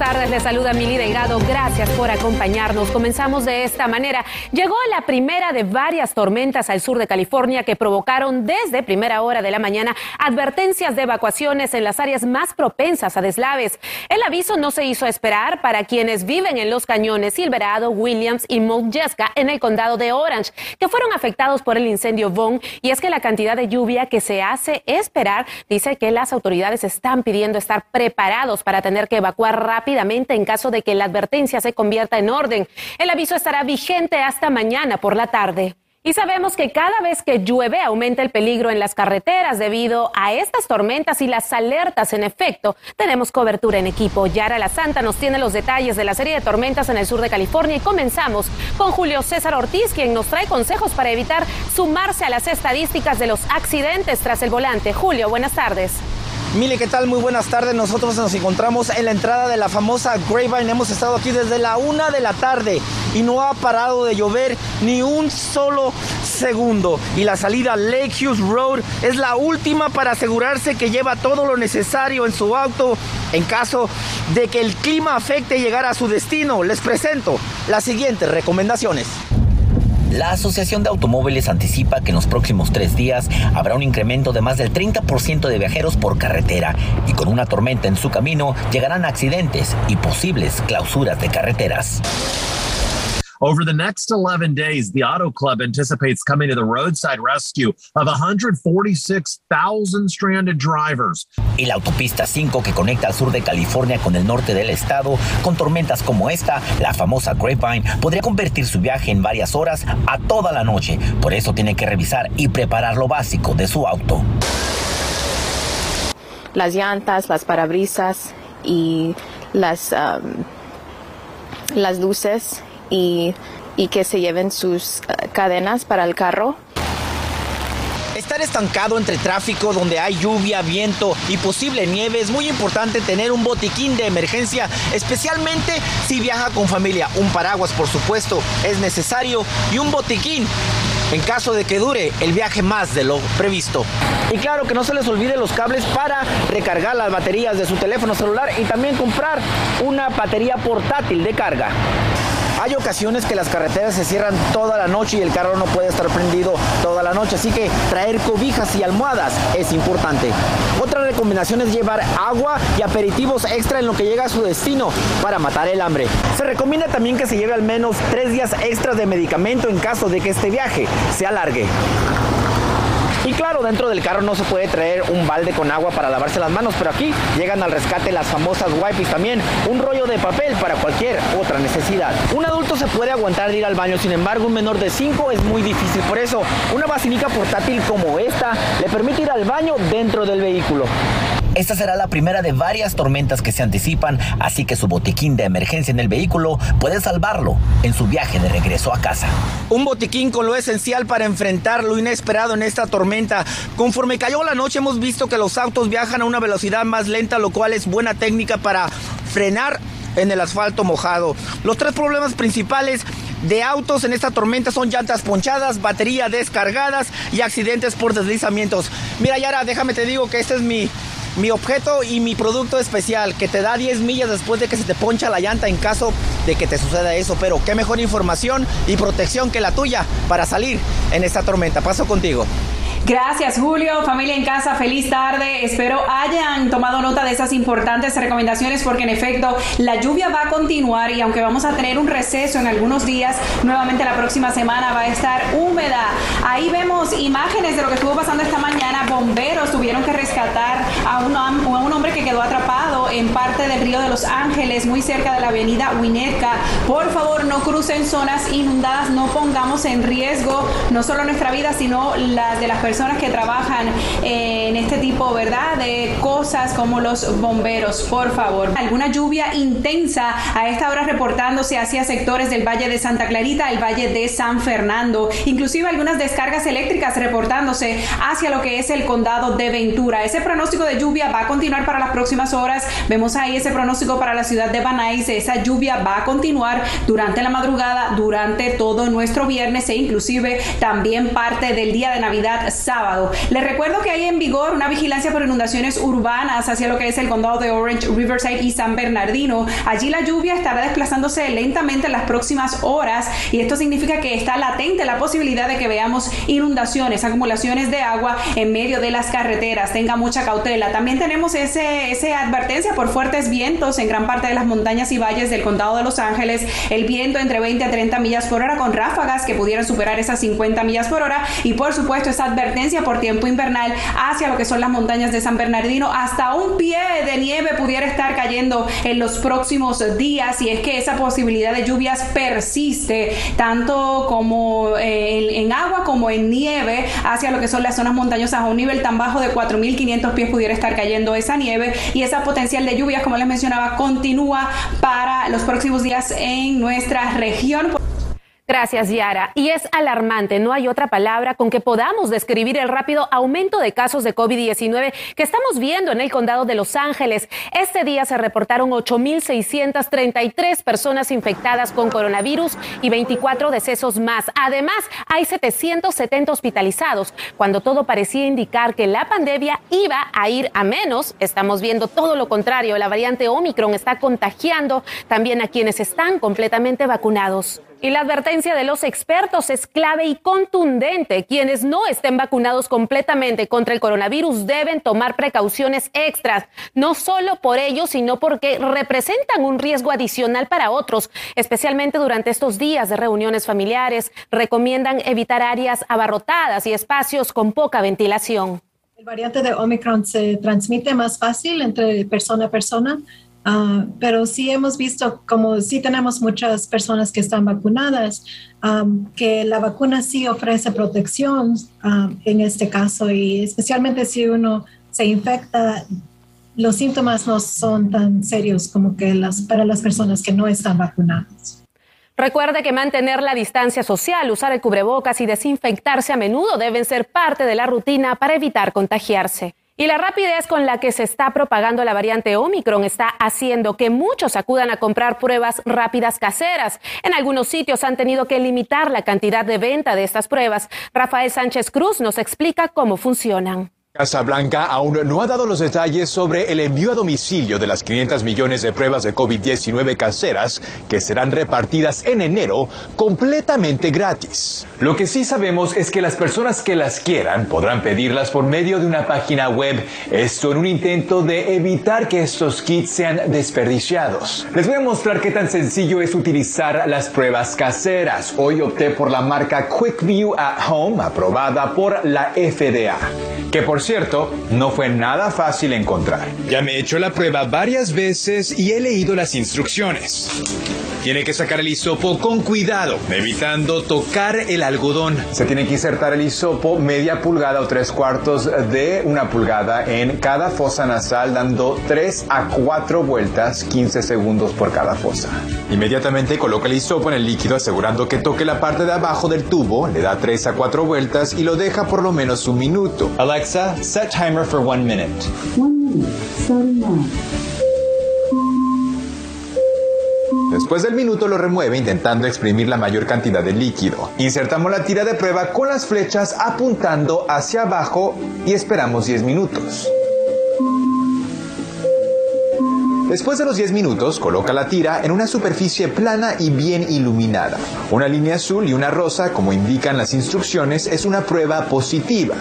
Tardes. Les saluda Mili Delgado. Gracias por acompañarnos. Comenzamos de esta manera. Llegó la primera de varias tormentas al sur de California que provocaron desde primera hora de la mañana advertencias de evacuaciones en las áreas más propensas a deslaves. El aviso no se hizo esperar para quienes viven en los cañones Silverado, Williams y Mount Jessica en el condado de Orange, que fueron afectados por el incendio Vaughn. Y es que la cantidad de lluvia que se hace esperar dice que las autoridades están pidiendo estar preparados para tener que evacuar rápidamente en caso de que la advertencia se convierta en orden. El aviso estará vigente hasta mañana por la tarde. Y sabemos que cada vez que llueve aumenta el peligro en las carreteras debido a estas tormentas y las alertas en efecto. Tenemos cobertura en equipo. Yara La Santa nos tiene los detalles de la serie de tormentas en el sur de California y comenzamos con Julio César Ortiz, quien nos trae consejos para evitar sumarse a las estadísticas de los accidentes tras el volante. Julio, buenas tardes. Mile, ¿qué tal? Muy buenas tardes. Nosotros nos encontramos en la entrada de la famosa Grapevine. Hemos estado aquí desde la una de la tarde y no ha parado de llover ni un solo segundo. Y la salida Lake Hughes Road es la última para asegurarse que lleva todo lo necesario en su auto en caso de que el clima afecte llegar a su destino. Les presento las siguientes recomendaciones. La Asociación de Automóviles anticipa que en los próximos tres días habrá un incremento de más del 30% de viajeros por carretera y con una tormenta en su camino llegarán accidentes y posibles clausuras de carreteras. Over the next 11 days, the Auto Club anticipates coming to the roadside rescue of 146,000 stranded drivers. Y la autopista 5 que conecta al sur de California con el norte del estado, con tormentas como esta, la famosa Grapevine, podría convertir su viaje en varias horas a toda la noche. Por eso tiene que revisar y preparar lo básico de su auto. Las llantas, las parabrisas y las, um, las luces y, que se lleven sus eh, cadenas para el carro. Estar estancado entre tráfico donde hay lluvia, viento y posible nieve es muy importante tener un botiquín de emergencia, especialmente si viaja con familia. Un paraguas, por supuesto, es necesario y un botiquín en caso de que dure el viaje más de lo previsto. Y claro que no se les olvide los cables para recargar las baterías de su teléfono celular y también comprar una batería portátil de carga. Hay ocasiones que las carreteras se cierran toda la noche y el carro no puede estar prendido toda la noche, así que traer cobijas y almohadas es importante. Otra recomendación es llevar agua y aperitivos extra en lo que llega a su destino para matar el hambre. Se recomienda también que se lleve al menos tres días extras de medicamento en caso de que este viaje se alargue. Y claro, dentro del carro no se puede traer un balde con agua para lavarse las manos, pero aquí llegan al rescate las famosas wipes también, un rollo de papel para cualquier otra necesidad. Un adulto se puede aguantar de ir al baño, sin embargo un menor de 5 es muy difícil, por eso una basinica portátil como esta le permite ir al baño dentro del vehículo. Esta será la primera de varias tormentas que se anticipan, así que su botiquín de emergencia en el vehículo puede salvarlo en su viaje de regreso a casa. Un botiquín con lo esencial para enfrentar lo inesperado en esta tormenta. Conforme cayó la noche hemos visto que los autos viajan a una velocidad más lenta, lo cual es buena técnica para frenar en el asfalto mojado. Los tres problemas principales de autos en esta tormenta son llantas ponchadas, batería descargadas y accidentes por deslizamientos. Mira Yara, déjame te digo que este es mi mi objeto y mi producto especial que te da 10 millas después de que se te poncha la llanta en caso de que te suceda eso. Pero qué mejor información y protección que la tuya para salir en esta tormenta. Paso contigo. Gracias, Julio. Familia en casa, feliz tarde. Espero hayan tomado nota de esas importantes recomendaciones porque en efecto la lluvia va a continuar y aunque vamos a tener un receso en algunos días, nuevamente la próxima semana va a estar húmeda. Ahí vemos imágenes de lo que estuvo pasando esta mañana. Bomberos tuvieron que rescatar a un, hombre que quedó atrapado en parte del río de Los Ángeles, muy cerca de la avenida Winnetka. Por favor, no crucen zonas inundadas, no pongamos en riesgo no solo nuestra vida, sino las de las personas personas que trabajan en este tipo, ¿verdad? De cosas como los bomberos, por favor. Alguna lluvia intensa a esta hora reportándose hacia sectores del Valle de Santa Clarita, el Valle de San Fernando, inclusive algunas descargas eléctricas reportándose hacia lo que es el condado de Ventura. Ese pronóstico de lluvia va a continuar para las próximas horas. Vemos ahí ese pronóstico para la ciudad de Banais. Esa lluvia va a continuar durante la madrugada, durante todo nuestro viernes e inclusive también parte del día de Navidad sábado. Les recuerdo que hay en vigor una vigilancia por inundaciones urbanas hacia lo que es el condado de Orange, Riverside y San Bernardino. Allí la lluvia estará desplazándose lentamente en las próximas horas y esto significa que está latente la posibilidad de que veamos inundaciones, acumulaciones de agua en medio de las carreteras. Tenga mucha cautela. También tenemos ese, ese advertencia por fuertes vientos en gran parte de las montañas y valles del condado de Los Ángeles. El viento entre 20 a 30 millas por hora con ráfagas que pudieran superar esas 50 millas por hora y por supuesto esa advertencia por tiempo invernal hacia lo que son las montañas de San Bernardino. Hasta un pie de nieve pudiera estar cayendo en los próximos días y es que esa posibilidad de lluvias persiste tanto como eh, en, agua como en nieve hacia lo que son las zonas montañosas a un nivel tan bajo de 4.500 pies pudiera estar cayendo esa nieve y esa potencial de lluvias como les mencionaba continúa para los próximos días en nuestra región. Gracias, Yara. Y es alarmante, no hay otra palabra con que podamos describir el rápido aumento de casos de COVID-19 que estamos viendo en el condado de Los Ángeles. Este día se reportaron 8.633 personas infectadas con coronavirus y 24 decesos más. Además, hay 770 hospitalizados. Cuando todo parecía indicar que la pandemia iba a ir a menos, estamos viendo todo lo contrario. La variante Omicron está contagiando también a quienes están completamente vacunados. Y la advertencia de los expertos es clave y contundente. Quienes no estén vacunados completamente contra el coronavirus deben tomar precauciones extras, no solo por ellos, sino porque representan un riesgo adicional para otros, especialmente durante estos días de reuniones familiares. Recomiendan evitar áreas abarrotadas y espacios con poca ventilación. El variante de Omicron se transmite más fácil entre persona a persona Ah, pero sí hemos visto, como sí tenemos muchas personas que están vacunadas, que la vacuna sí ofrece protección en este caso y especialmente si uno se infecta, los síntomas no son tan serios como que las, para las personas que no están vacunadas. Recuerde que mantener la distancia social, usar el cubrebocas y desinfectarse a menudo deben ser parte de la rutina para evitar contagiarse. Y la rapidez con la que se está propagando la variante Omicron está haciendo que muchos acudan a comprar pruebas rápidas caseras. En algunos sitios han tenido que limitar la cantidad de venta de estas pruebas. Rafael Sánchez Cruz nos explica cómo funcionan. Casa Blanca aún no ha dado los detalles sobre el envío a domicilio de las 500 millones de pruebas de COVID-19 caseras que serán repartidas en enero completamente gratis. Lo que sí sabemos es que las personas que las quieran podrán pedirlas por medio de una página web, esto en un intento de evitar que estos kits sean desperdiciados. Les voy a mostrar qué tan sencillo es utilizar las pruebas caseras. Hoy opté por la marca QuickView at Home, aprobada por la FDA, que cierto, no fue nada fácil encontrar. Ya me he hecho la prueba varias veces y he leído las instrucciones. Tiene que sacar el hisopo con cuidado, evitando tocar el algodón. Se tiene que insertar el hisopo media pulgada o tres cuartos de una pulgada en cada fosa nasal, dando 3 a 4 vueltas, 15 segundos por cada fosa. Inmediatamente coloca el hisopo en el líquido asegurando que toque la parte de abajo del tubo, le da 3 a 4 vueltas y lo deja por lo menos un minuto. Alexa, set timer for one minute. One minute, starting now. Después del minuto lo remueve intentando exprimir la mayor cantidad de líquido. Insertamos la tira de prueba con las flechas apuntando hacia abajo y esperamos 10 minutos. Después de los 10 minutos, coloca la tira en una superficie plana y bien iluminada. Una línea azul y una rosa, como indican las instrucciones, es una prueba positiva.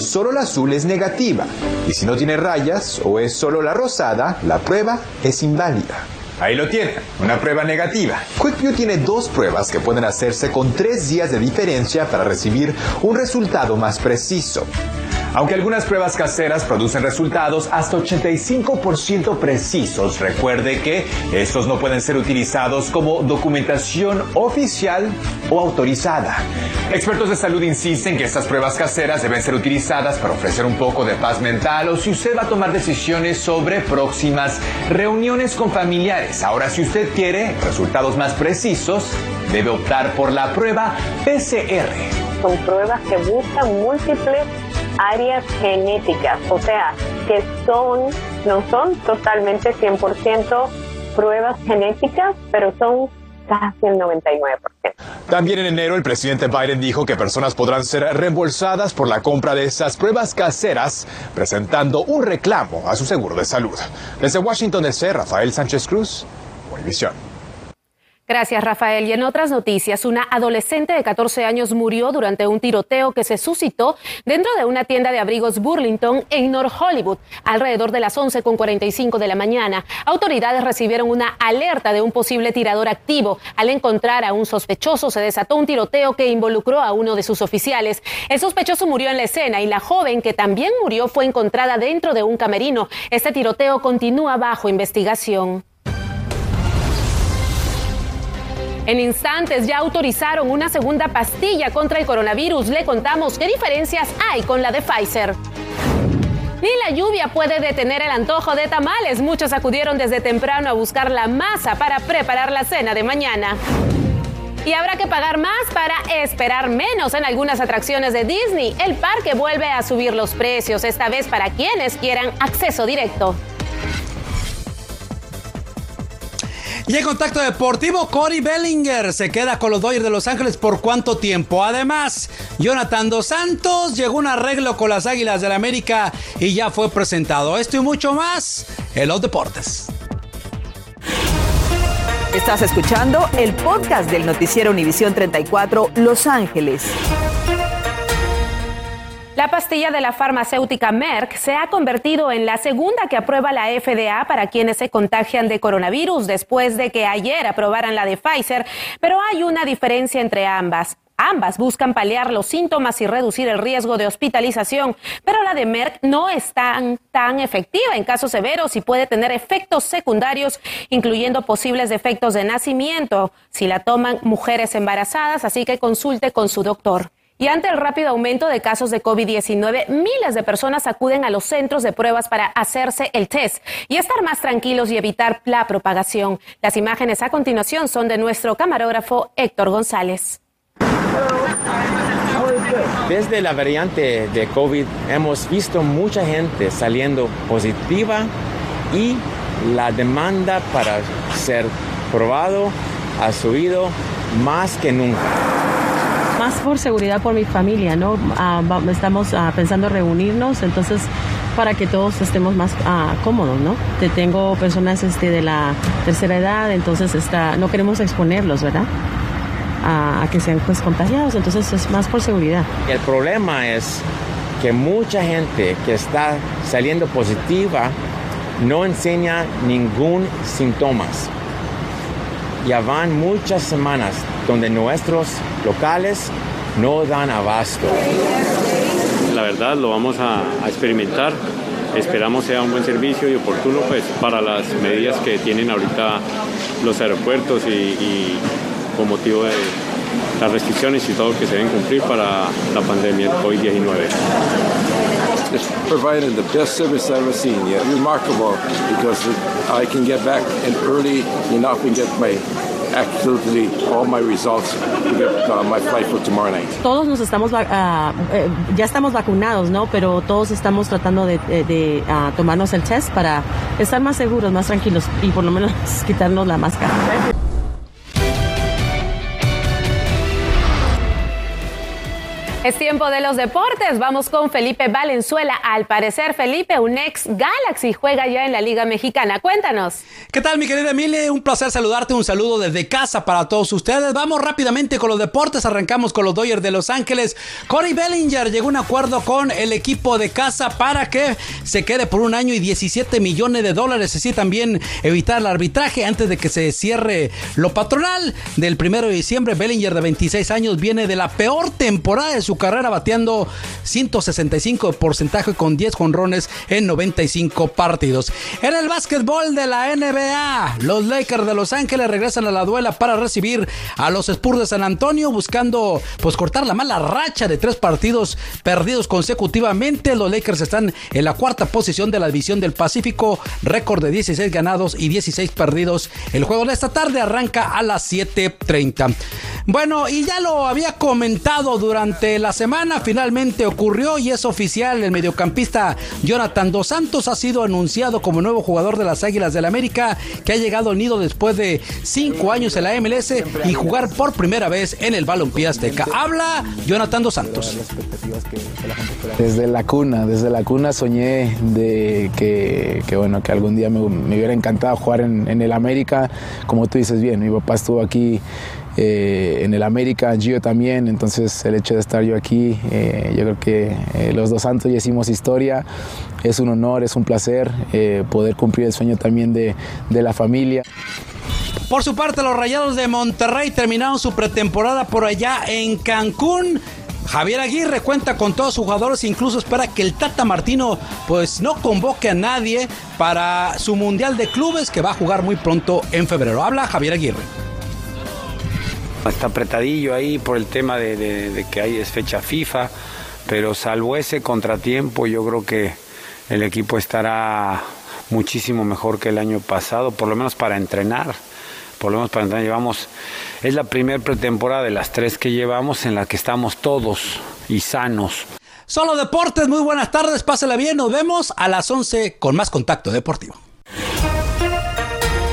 Solo la azul es negativa. Y si no tiene rayas o es solo la rosada, la prueba es inválida. Ahí lo tienen, una prueba negativa. QuickView tiene dos pruebas que pueden hacerse con tres días de diferencia para recibir un resultado más preciso. Aunque algunas pruebas caseras producen resultados hasta 85% precisos, recuerde que estos no pueden ser utilizados como documentación oficial o autorizada. Expertos de salud insisten que estas pruebas caseras deben ser utilizadas para ofrecer un poco de paz mental o si usted va a tomar decisiones sobre próximas reuniones con familiares. Ahora, si usted quiere resultados más precisos, debe optar por la prueba PCR. Son pruebas que buscan múltiples áreas genéticas, o sea, que son, no son totalmente 100% pruebas genéticas, pero son casi el 99%. También en enero el presidente Biden dijo que personas podrán ser reembolsadas por la compra de esas pruebas caseras, presentando un reclamo a su seguro de salud. Desde Washington DC, Rafael Sánchez Cruz, Univisión. Gracias, Rafael. Y en otras noticias, una adolescente de 14 años murió durante un tiroteo que se suscitó dentro de una tienda de abrigos Burlington en North Hollywood, alrededor de las 11.45 de la mañana. Autoridades recibieron una alerta de un posible tirador activo. Al encontrar a un sospechoso, se desató un tiroteo que involucró a uno de sus oficiales. El sospechoso murió en la escena y la joven, que también murió, fue encontrada dentro de un camerino. Este tiroteo continúa bajo investigación. En instantes ya autorizaron una segunda pastilla contra el coronavirus. Le contamos qué diferencias hay con la de Pfizer. Ni la lluvia puede detener el antojo de tamales. Muchos acudieron desde temprano a buscar la masa para preparar la cena de mañana. Y habrá que pagar más para esperar menos en algunas atracciones de Disney. El parque vuelve a subir los precios, esta vez para quienes quieran acceso directo. Y en contacto deportivo, Cory Bellinger se queda con los Dodgers de Los Ángeles por cuánto tiempo. Además, Jonathan Dos Santos llegó un arreglo con las Águilas del la América y ya fue presentado. Esto y mucho más en los deportes. Estás escuchando el podcast del noticiero Univisión 34 Los Ángeles. La pastilla de la farmacéutica Merck se ha convertido en la segunda que aprueba la FDA para quienes se contagian de coronavirus después de que ayer aprobaran la de Pfizer, pero hay una diferencia entre ambas. Ambas buscan paliar los síntomas y reducir el riesgo de hospitalización, pero la de Merck no es tan, tan efectiva en casos severos y puede tener efectos secundarios, incluyendo posibles defectos de nacimiento si la toman mujeres embarazadas, así que consulte con su doctor. Y ante el rápido aumento de casos de COVID-19, miles de personas acuden a los centros de pruebas para hacerse el test y estar más tranquilos y evitar la propagación. Las imágenes a continuación son de nuestro camarógrafo Héctor González. Desde la variante de COVID hemos visto mucha gente saliendo positiva y la demanda para ser probado ha subido más que nunca más por seguridad por mi familia, ¿no? Ah, estamos ah, pensando reunirnos, entonces para que todos estemos más ah, cómodos, ¿no? Te tengo personas este, de la tercera edad, entonces está, no queremos exponerlos, ¿verdad? A, que sean pues contagiados, entonces es más por seguridad. El problema es que mucha gente que está saliendo positiva no enseña ningún síntomas. Ya van muchas semanas donde nuestros locales no dan abasto. La verdad lo vamos a, experimentar. Esperamos sea un buen servicio y oportuno pues, para las medidas que tienen ahorita los aeropuertos y, y con motivo de las restricciones y todo que se deben cumplir para la pandemia COVID-19. It's provided the best service I've ever seen. Yeah, remarkable because I can get back and early enough and get my absolutely all my results uh, my flight for tomorrow night. Todos nos estamos, uh, ya estamos vacunados, ¿no? Pero todos estamos tratando de, uh, tomarnos el test para estar más seguros, más tranquilos y por lo menos quitarnos la máscara. Es tiempo de los deportes. Vamos con Felipe Valenzuela. Al parecer, Felipe, un ex Galaxy, juega ya en la Liga Mexicana. Cuéntanos. ¿Qué tal, mi querida Emile? Un placer saludarte. Un saludo desde casa para todos ustedes. Vamos rápidamente con los deportes. Arrancamos con los Dodgers de Los Ángeles. Corey Bellinger llegó a un acuerdo con el equipo de casa para que se quede por un año y 17 millones de dólares. Así también evitar el arbitraje antes de que se cierre lo patronal. Del primero de diciembre, Bellinger de 26 años viene de la peor temporada de su su carrera, bateando 165 de porcentaje con 10 jonrones en 95 partidos. En el básquetbol de la NBA, los Lakers de Los Ángeles regresan a la duela para recibir a los Spurs de San Antonio, buscando pues cortar la mala racha de tres partidos perdidos consecutivamente. Los Lakers están en la cuarta posición de la división del Pacífico, récord de 16 ganados y 16 perdidos. El juego de esta tarde arranca a las 7:30. Bueno, y ya lo había comentado durante la semana, finalmente ocurrió y es oficial. El mediocampista Jonathan Dos Santos ha sido anunciado como nuevo jugador de las Águilas del la América, que ha llegado al nido después de cinco años en la MLS y jugar por primera vez en el Balompié Azteca. Habla Jonathan Dos Santos. Desde la cuna, desde la cuna soñé de que, bueno, que algún día me, hubiera encantado jugar en, en el América. Como tú dices bien, mi papá estuvo aquí eh, en el América, Gio también, entonces el hecho de estar yo aquí, eh, yo creo que eh, los dos santos ya hicimos historia, es un honor, es un placer poder cumplir el sueño también de, de la familia. Por su parte, los Rayados de Monterrey terminaron su pretemporada por allá en Cancún. Javier Aguirre cuenta con todos sus jugadores, incluso espera que el Tata Martino pues no convoque a nadie para su Mundial de Clubes que va a jugar muy pronto en febrero. Habla Javier Aguirre. Está apretadillo ahí por el tema de, que hay es fecha FIFA, pero salvo ese contratiempo, yo creo que el equipo estará muchísimo mejor que el año pasado, por lo menos para entrenar. Por lo menos para entrenar llevamos, es la primera pretemporada de las tres que llevamos en la que estamos todos y sanos. Solo Deportes, muy buenas tardes, pásela bien, nos vemos a las 11 con más contacto deportivo.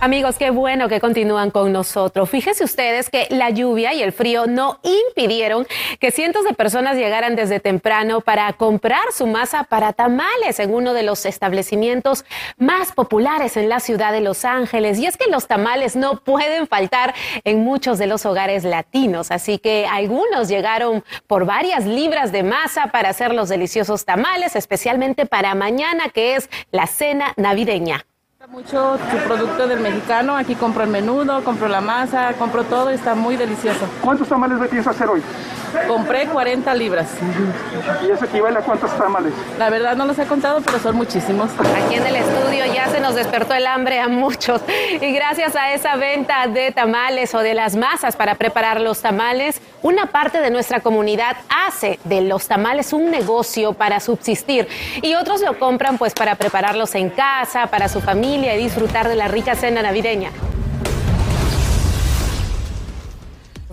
Amigos, qué bueno que continúan con nosotros. Fíjense ustedes que la lluvia y el frío no impidieron que cientos de personas llegaran desde temprano para comprar su masa para tamales en uno de los establecimientos más populares en la ciudad de Los Ángeles. Y es que los tamales no pueden faltar en muchos de los hogares latinos, así que algunos llegaron por varias libras de masa para hacer los deliciosos tamales, especialmente para mañana que es la cena navideña mucho su producto del mexicano. Aquí compro el menudo, compro la masa, compro todo y está muy delicioso. ¿Cuántos tamales me piensas hacer hoy? Compré 40 libras. ¿Y eso equivale a cuántos tamales? La verdad no los he contado, pero son muchísimos. Aquí en el estudio ya se nos despertó el hambre a muchos. Y gracias a esa venta de tamales o de las masas para preparar los tamales, una parte de nuestra comunidad hace de los tamales un negocio para subsistir. Y otros lo compran pues para prepararlos en casa, para su familia y disfrutar de la rica cena navideña.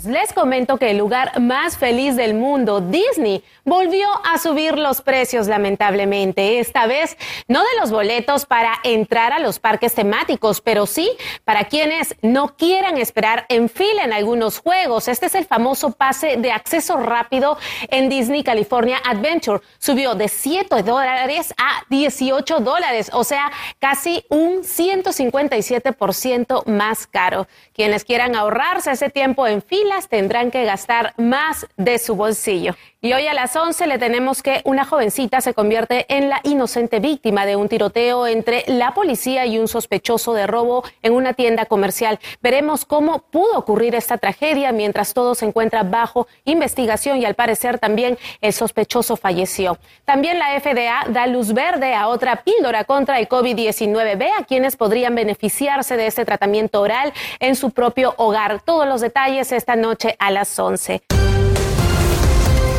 les comento que el lugar más feliz del mundo, Disney, volvió a subir los precios lamentablemente. Esta vez no de los boletos para entrar a los parques temáticos, pero sí para quienes no quieran esperar en fila en algunos juegos. Este es el famoso pase de acceso rápido en Disney California Adventure. Subió de 7 dólares a 18 dólares, o sea, casi un 157% más caro. Quienes quieran ahorrarse ese tiempo en filas tendrán que gastar más de su bolsillo. Y hoy a las 11 le tenemos que una jovencita se convierte en la inocente víctima de un tiroteo entre la policía y un sospechoso de robo en una tienda comercial. Veremos cómo pudo ocurrir esta tragedia mientras todo se encuentra bajo investigación y al parecer también el sospechoso falleció. También la FDA da luz verde a otra píldora contra el COVID-19. Ve a quienes podrían beneficiarse de este tratamiento oral en su propio hogar. Todos los detalles esta noche a las 11.